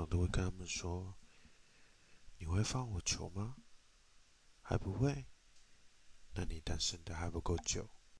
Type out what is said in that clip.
常都会跟他们说：“你会放我球吗？还不会？那你单身的还不够久。”